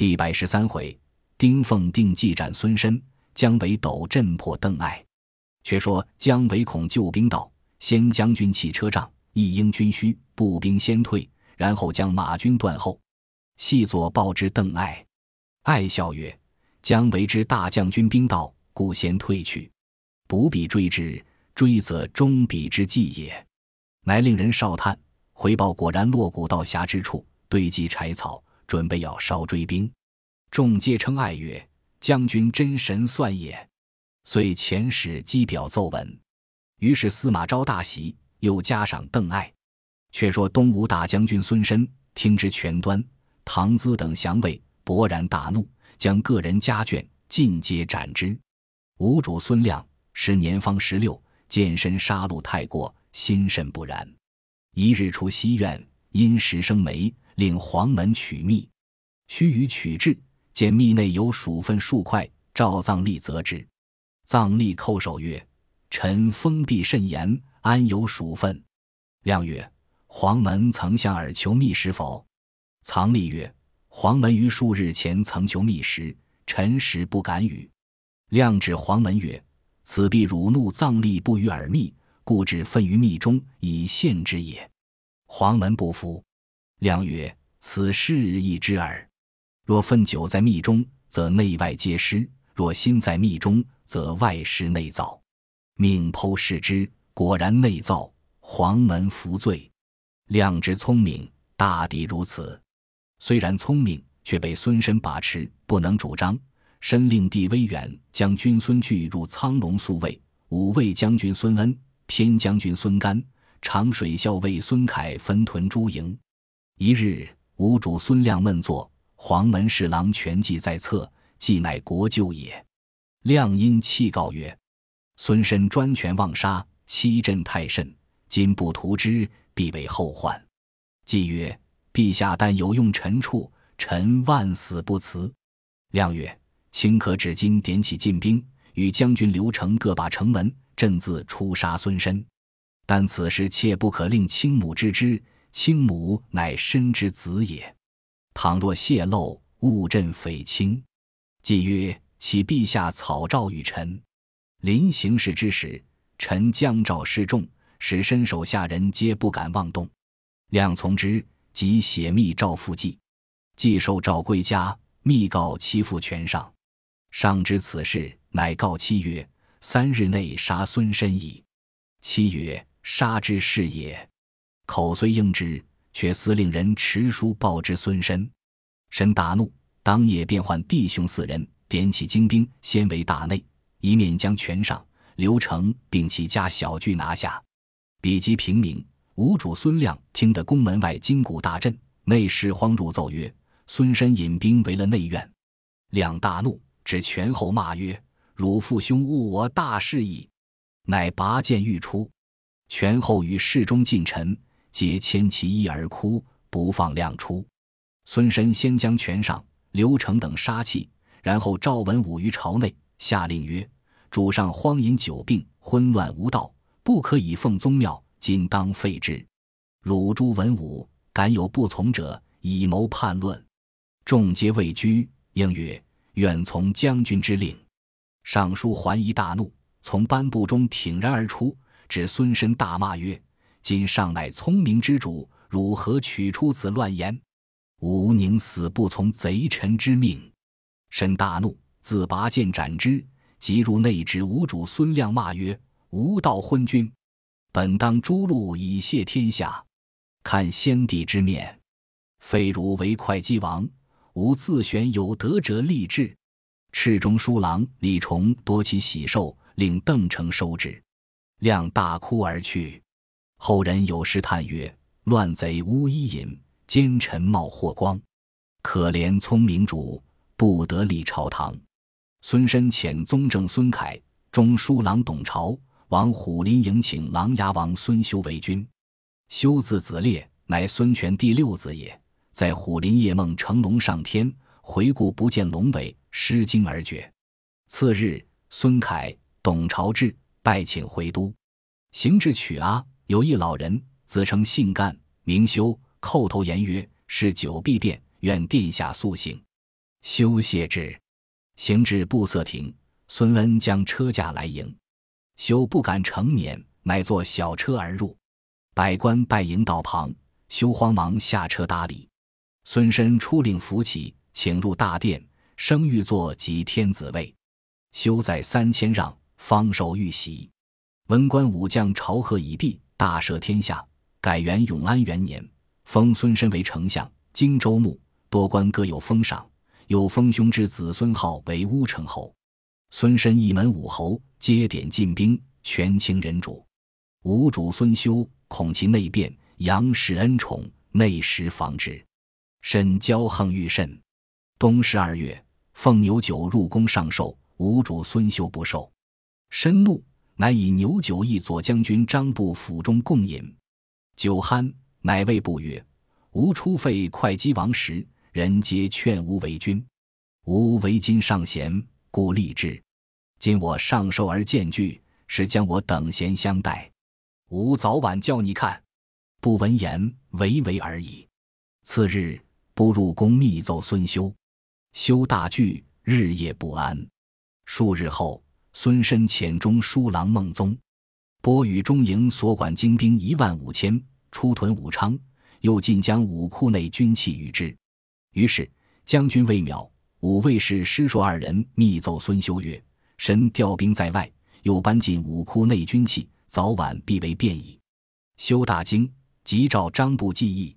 第百十三回，丁奉定计斩孙申，姜维斗阵破邓艾。却说姜维恐救兵到，先将军弃车仗，一应军需，步兵先退，然后将马军断后。细作报之邓艾，艾笑曰：“姜维之大将军兵到，故先退去，不必追之。追则终彼之计也。”乃令人哨探，回报果然落谷到峡之处，堆积柴草。准备要烧追兵，众皆称爱曰：“将军真神算也。”遂遣使击表奏闻。于是司马昭大喜，又加赏邓艾。却说东吴大将军孙申听之全端，唐咨等降魏，勃然大怒，将个人家眷尽皆斩之。吴主孙亮时年方十六，见身杀戮太过，心甚不然。一日出西苑，因时生霉。令黄门取密，须臾取至，见密内有鼠粪数块，召藏吏责之。藏吏叩首曰：“臣封闭甚严，安有鼠粪？”亮曰：“黄门曾向尔求密食否？”藏吏曰：“黄门于数日前曾求密食，臣实不敢与。”亮指黄门曰：“此必辱怒藏吏不与尔密，故置粪于密中以献之也。”黄门不服。亮曰：“此事易知耳。若粪久在密中，则内外皆湿；若心在密中，则外湿内燥。命剖视之，果然内燥。黄门服罪。亮之聪明，大抵如此。虽然聪明，却被孙申把持，不能主张。申令弟威远将军孙据入苍龙宿卫，五卫将军孙恩、偏将军孙干、长水校尉孙凯分屯诸营。”一日，吴主孙亮闷坐，黄门侍郎全计在侧，计乃国舅也。亮因泣告曰：“孙申专权妄杀，欺朕太甚，今不图之，必为后患。”计曰：“陛下但有用臣处，臣万死不辞。”亮曰：“卿可指今点起进兵，与将军刘成各把城门，朕自出杀孙申。但此事切不可令卿母知之。”卿母乃身之子也，倘若泄露，误朕匪亲。既曰：“启陛下草诏与臣。”临行事之时，臣将诏示众，使身手下人皆不敢妄动。亮从之，即写密诏复记。既受诏归家，密告其父权上。上知此事，乃告妻曰：“三日内杀孙申矣。”妻曰：“杀之是也。”口虽应之，却司令人持书报之孙申。申大怒，当夜便唤弟兄四人，点起精兵，先为大内，一面将全上、刘成并其家小聚拿下。比及平明，吴主孙亮听得宫门外金鼓大震，内侍慌入奏曰：“孙申引兵围了内院。”亮大怒，指权后骂曰：“汝父兄误我大事矣！”乃拔剑欲出，权后与侍中近臣。皆牵其衣而哭，不放亮出。孙申先将权上、刘成等杀弃，然后召文武于朝内，下令曰：“主上荒淫久病，昏乱无道，不可以奉宗庙，今当废之。汝诸文武，敢有不从者，以谋叛乱。”众皆畏惧，应曰：“愿从将军之令。”尚书桓仪大怒，从颁布中挺然而出，指孙申大骂曰：今尚乃聪明之主，如何取出此乱言？吾宁死不从贼臣之命！申大怒，自拔剑斩之。即入内指吴主孙亮，骂曰：“无道昏君！本当诛戮以谢天下，看先帝之面，非汝为会稽王，吾自选有德者立志。”赤中书郎李崇夺其喜寿，令邓成收之。亮大哭而去。后人有诗叹曰：“乱贼乌衣饮，奸臣冒祸光。可怜聪明主，不得立朝堂。”孙深遣宗正孙凯、中书郎董朝往虎林迎请琅琊王孙修为君。修字子烈，乃孙权第六子也。在虎林夜梦成龙上天，回顾不见龙尾，失惊而绝。次日，孙凯、董朝至，拜请回都，行至曲阿。有一老人，自称姓干，名修，叩头言曰：“是久必变，愿殿下速行。”修谢之，行至布色亭，孙恩将车驾来迎。修不敢乘辇，乃坐小车而入。百官拜迎道旁，修慌忙下车搭礼。孙申出令扶起，请入大殿，升御座及天子位。修在三千让，方受玉玺。文官武将朝贺已毕，大赦天下，改元永安元年，封孙申为丞相、荆州牧，多官各有封赏。有封兄之子孙号为乌程侯。孙申一门五侯，皆点进兵，权倾人主。吴主孙修恐其内变，杨氏恩宠，内实防之。申骄横欲甚。冬十二月，奉牛酒入宫上寿，吴主孙修不受，申怒。乃以牛酒诣左将军张布府中共饮，酒酣，乃谓布曰：“吾出废会稽王时，人皆劝吾为君。吾为今尚贤，故立志。今我上寿而见拒，是将我等闲相待。吾早晚叫你看。”不闻言，唯唯而已。次日，不入宫密奏孙修，修大惧，日夜不安。数日后。孙申遣中书郎孟宗，拨与中营所管精兵一万五千，出屯武昌，又进将武库内军器与之。于是将军魏邈、武卫士师硕二人密奏孙修曰：“神调兵在外，又搬进武库内军器，早晚必为变矣。”修大惊，急召张布计议。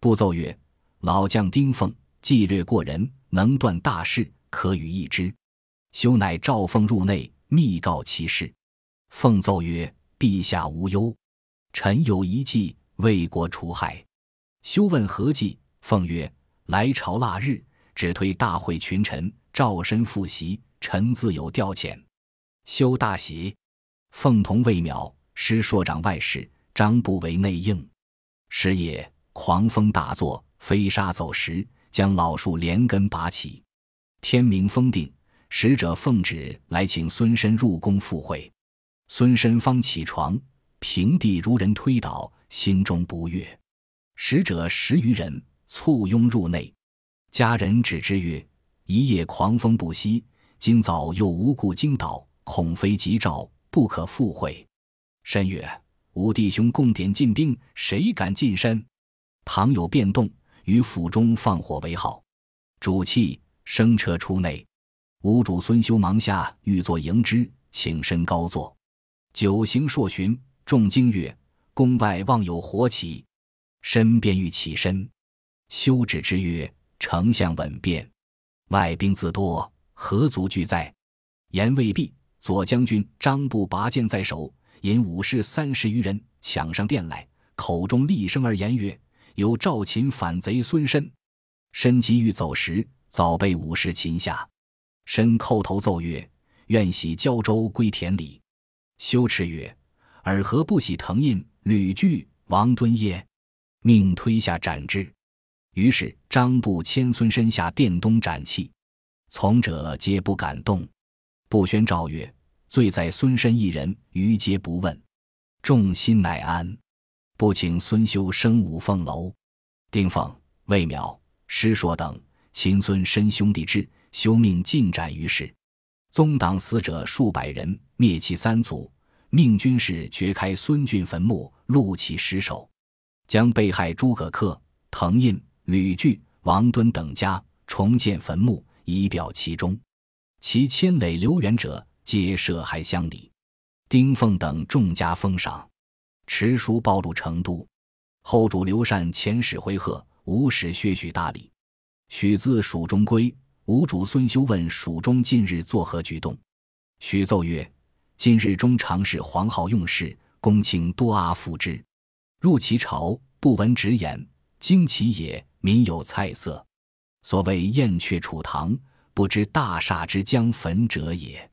布奏曰：“老将丁奉计略过人，能断大事，可与议之。”修乃召奉入内，密告其事。奉奏曰：“陛下无忧，臣有一计，为国除害。”修问何计？奉曰：“来朝腊日，只推大会群臣，召身复席，臣自有调遣。”修大喜。奉同魏邈、师硕长外事，张不为内应。时也狂风大作，飞沙走石，将老树连根拔起。天明风定。使者奉旨来请孙申入宫赴会，孙申方起床，平地如人推倒，心中不悦。使者十余人簇拥入内，家人指之曰：“一夜狂风不息，今早又无故惊倒，恐非吉兆，不可赴会。”申曰：“吾弟兄共点进兵，谁敢近身？倘有变动，于府中放火为号。”主气升车出内。吴主孙修忙下，欲作迎之，请身高坐。酒行数巡，众惊曰：“宫外望有火起。”身便欲起身，修止之曰：“丞相稳便，外兵自多，何足惧哉？”言未毕，左将军张布拔剑在手，引武士三十余人抢上殿来，口中厉声而言曰：“有赵秦反贼孙申。”申急欲走时，早被武士擒下。申叩头奏曰：“愿喜胶州归田里。”修耻曰：“尔何不喜藤印、吕据、王敦耶？”命推下斩之。于是张布迁孙身下殿东斩气，从者皆不敢动。不宣诏曰：“罪在孙身一人，余皆不问。”众心乃安。不请孙修升五凤楼。丁奉、魏邈、师硕等亲孙申兄弟至。修命尽斩于市，宗党死者数百人，灭其三族。命军士掘开孙俊坟墓，戮其尸首，将被害诸葛恪、滕胤、吕据、王敦等家重建坟墓，以表其忠。其牵累流远者，皆设还乡里。丁奉等众家封赏，持书报入成都。后主刘禅遣使回贺，无使薛许大礼。许自蜀中归。吴主孙修问蜀中近日作何举动，许奏曰：“近日中常使黄皓用事，公卿多阿附之。入其朝，不闻直言，惊其也。民有菜色。所谓燕雀楚堂，不知大厦之将焚者也。”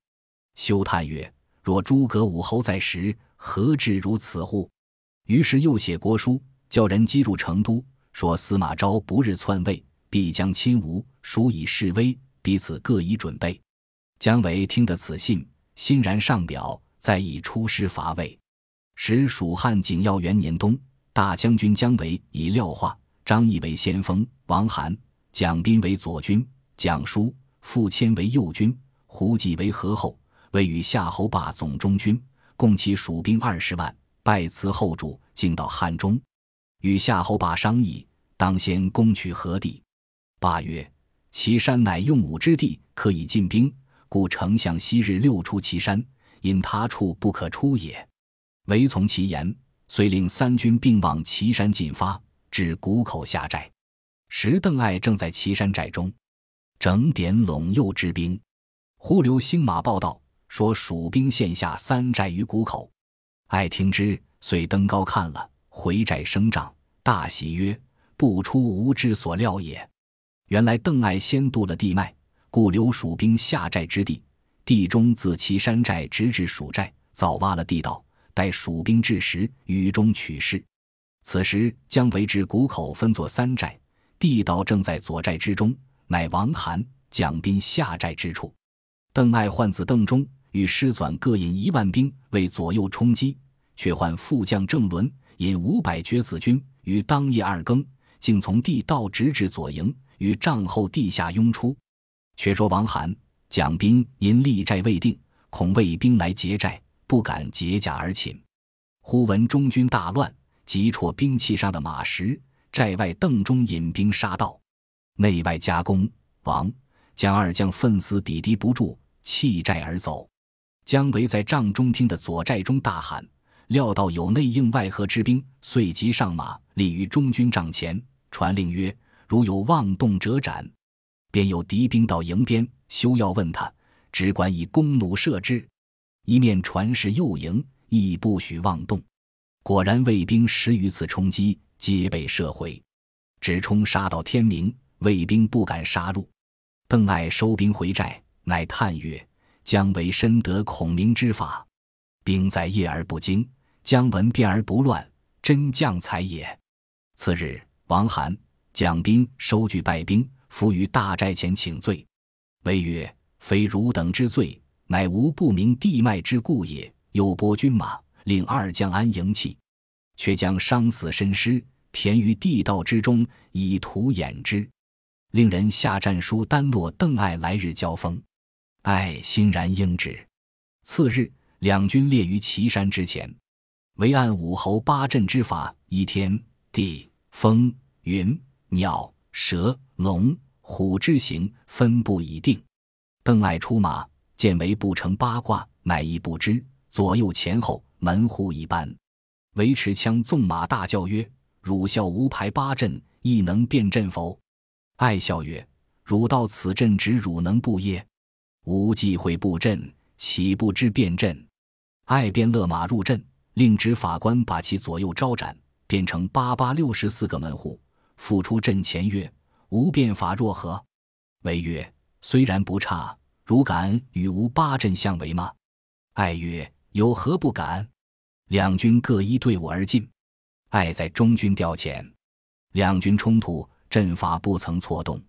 修叹曰：“若诸葛武侯在时，何至如此乎？”于是又写国书，叫人击入成都，说司马昭不日篡位。必将亲吴，孰以示威，彼此各以准备。姜维听得此信，欣然上表，再以出师伐魏。时蜀汉景耀元年冬，大将军姜维以廖化、张翼为先锋，王涵、蒋斌为左军，蒋叔、傅谦为右军，胡济为合后，为与夏侯霸总中军，共其蜀兵二十万，拜辞后主，进到汉中，与夏侯霸商议，当先攻取何地。八曰：“岐山乃用武之地，可以进兵，故丞相昔日六出岐山，因他处不可出也。唯从其言，遂令三军并往岐山进发，至谷口下寨。时邓艾正在岐山寨中。”整点陇右之兵，忽留星马报道说蜀兵陷下三寨于谷口。爱听之，遂登高看了，回寨升帐，大喜曰：“不出吾之所料也。”原来邓艾先渡了地脉，故留蜀兵下寨之地。地中自岐山寨直至蜀寨，早挖了地道，待蜀兵至时，于中取势。此时姜维至谷口分作三寨，地道正在左寨之中。乃王涵、蒋斌下寨之处，邓艾唤子邓忠与师纂各引一万兵为左右冲击，却唤副将郑伦引五百绝子军于当夜二更，竟从地道直至左营，于帐后地下拥出。却说王涵、蒋斌因立寨未定，恐魏兵来劫寨，不敢解甲而寝。忽闻中军大乱，急戳兵器上的马石，寨外邓忠引兵杀到。内外夹攻，王将二将奋死抵敌不住，弃寨而走。姜维在帐中听的左寨中大喊，料到有内应外合之兵，遂即上马，立于中军帐前，传令曰：“如有妄动者斩。”便有敌兵到营边，休要问他，只管以弓弩射之。一面传示右营，亦不许妄动。果然，魏兵十余次冲击，皆被射回，只冲杀到天明。魏兵不敢杀入，邓艾收兵回寨，乃叹曰：“姜维深得孔明之法，兵在夜而不惊，姜文变而不乱，真将才也。”次日，王涵、蒋斌收据败兵，伏于大寨前请罪。谓曰：“非汝等之罪，乃吾不明地脉之故也。又拨军马，令二将安营气，却将伤死身尸填于地道之中，以图掩之。”令人下战书，单落邓艾来日交锋，艾欣然应之。次日，两军列于岐山之前，唯按武侯八阵之法，依天地风云鸟蛇龙虎之形分布已定。邓艾出马，见为不成八卦，乃亦不知左右前后门户一般。维持枪纵马大叫曰：“汝笑无排八阵，亦能辨阵否？”艾笑曰：“汝到此阵，只汝能布耶？吾忌讳布阵，岂不知变阵？”艾便勒马入阵，令执法官把其左右招展，变成八八六十四个门户。复出阵前曰：“吾变法若何？”为曰：“虽然不差，汝敢与吾八阵相为吗？”艾曰：“有何不敢？”两军各依队伍而进，艾在中军调遣，两军冲突。阵法不曾错动，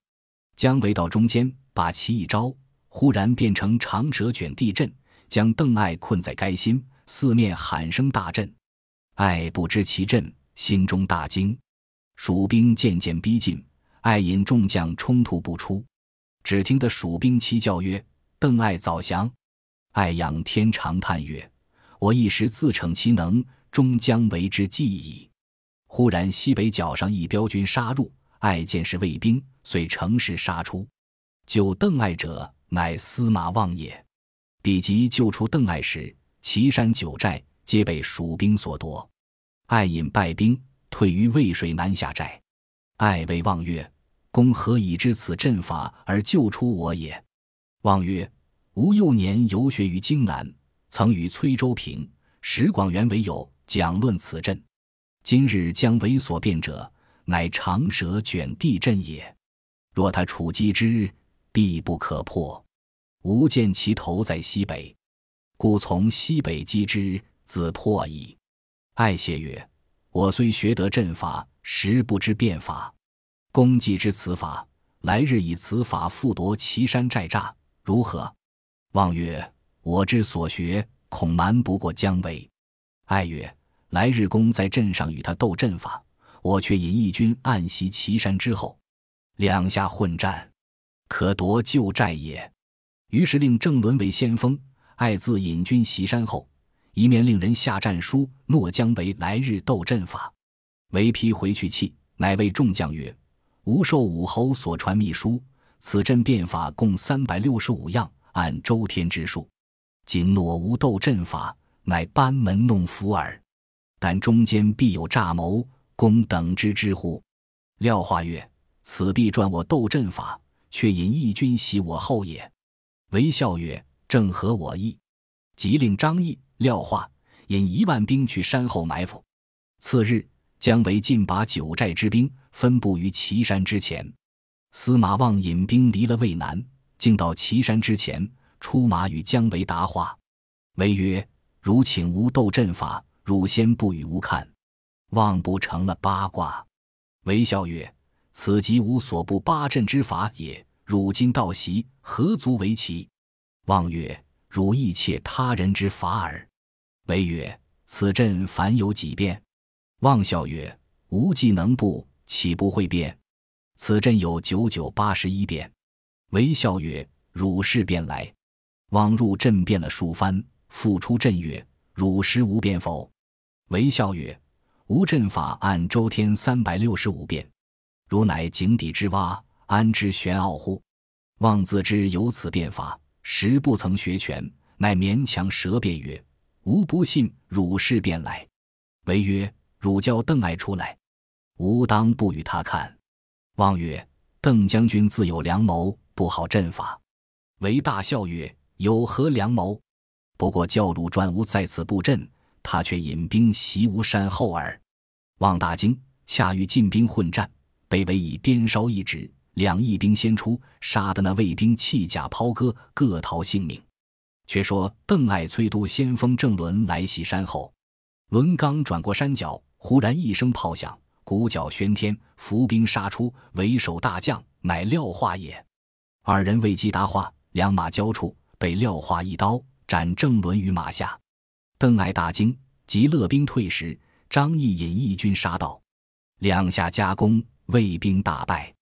姜维到中间，把其一招，忽然变成长蛇卷地阵，将邓艾困在该心，四面喊声大震。艾不知其阵，心中大惊。蜀兵渐渐逼近，艾引众将冲突不出。只听得蜀兵齐叫曰：“邓艾早降！”艾仰天长叹曰：“我一时自逞其能，终将为之计矣。”忽然西北角上一彪军杀入。艾见是魏兵，遂乘势杀出。救邓艾者，乃司马望也。比及救出邓艾时，岐山九寨皆被蜀兵所夺。艾引败兵退于渭水南下寨。艾谓望曰：“公何以知此阵法而救出我也？”望曰：“吾幼年游学于荆南，曾与崔州平、石广元为友，讲论此阵。今日将为所变者。”乃长蛇卷地阵也，若他处击之，必不可破。吾见其头在西北，故从西北击之，自破矣。艾谢曰：“我虽学得阵法，实不知变法。公既知此法，来日以此法复夺岐山寨栅，如何？”望曰：“我之所学，恐瞒不过姜维。”爱曰：“来日公在阵上与他斗阵法。”我却引义军暗袭岐山之后，两下混战，可夺旧寨也。于是令郑伦为先锋，爱自引军袭山后，一面令人下战书，诺姜维来日斗阵法。维批回去气，乃谓众将曰：“吾受武侯所传秘书，此阵变法共三百六十五样，按周天之数。今诺无斗阵法，乃班门弄斧耳。但中间必有诈谋，公等知之乎？”廖化曰：“此必传我斗阵法，却引义军袭我后也。”韦孝曰：“正合我意。”即令张毅、廖化引一万兵去山后埋伏。次日。姜维尽把九寨之兵分布于岐山之前，司马望引兵离了渭南，竟到岐山之前，出马与姜维答话。维曰：“汝请吾斗阵法，汝先不与吾看。”望不成了八卦。韦笑曰：“此即吾所布八阵之法也。汝今道席，何足为奇？”望曰：“汝亦窃他人之法耳。”维曰：“此阵凡有几变？”望笑曰：“吾既能布，岂不会变？此阵有九九八十一变。”惟笑曰：“汝是便来。”望入阵变了数番，复出阵曰：“汝师无变否？”惟笑曰：“吾阵法按周天三百六十五变，汝乃井底之蛙，安知玄奥乎？”望自知有此变法，实不曾学全，乃勉强舌辩曰：“吾不信汝是便来。”韦曰。汝叫邓艾出来，吾当不与他看。望曰：“邓将军自有良谋，不好阵法。”韦大笑曰：“有何良谋？不过教汝专吾在此布阵，他却引兵袭吾山后耳。”望大惊，恰遇进兵混战，被韦以鞭梢一指，两翼兵先出，杀得那魏兵弃甲抛戈，各逃性命。却说邓艾催督先锋郑伦来袭山后，伦刚转过山脚。忽然一声炮响，鼓角喧天，伏兵杀出，为首大将乃廖化也。二人未及答话，两马交触，被廖化一刀斩郑伦于马下。邓艾大惊，即勒兵退时，张翼引义军杀到，两下夹攻，魏兵大败。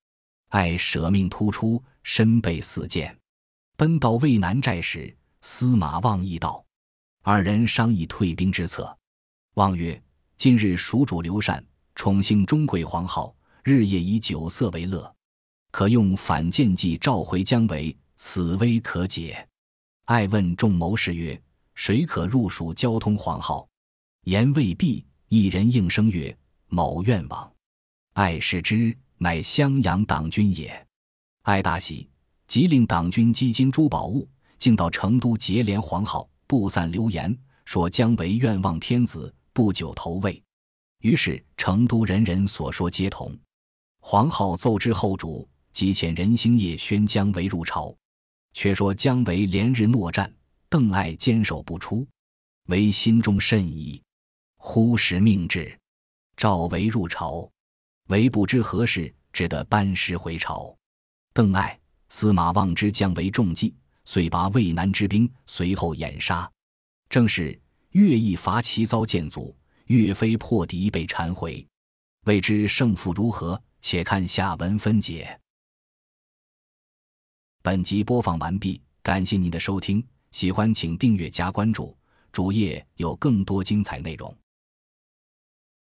艾舍命突出，身被四箭，奔到渭南寨时，司马望亦道，二人商议退兵之策。望曰。今日蜀主刘禅宠幸中贵皇后，日夜以酒色为乐，可用反间计召回姜维，此危可解。爱问众谋士曰：“谁可入蜀交通皇后？”言未毕，一人应声曰：“某愿往。”爱视之，乃襄阳党军也。爱大喜，即令党军积金珠宝物，竟到成都结连皇后，布散流言，说姜维愿望天子。不久投魏，于是成都人人所说皆同。皇后奏之后主，即遣任兴业宣姜维入朝。却说姜维连日诺战，邓艾坚守不出，维心中甚疑。忽时命至，召维入朝。维不知何事，只得班师回朝。邓艾、司马望之姜维中计，遂拔渭南之兵，随后掩杀。正是。乐毅伐齐遭箭阻，岳飞破敌被缠回。未知胜负如何？且看下文分解。本集播放完毕，感谢您的收听，喜欢请订阅加关注，主页有更多精彩内容。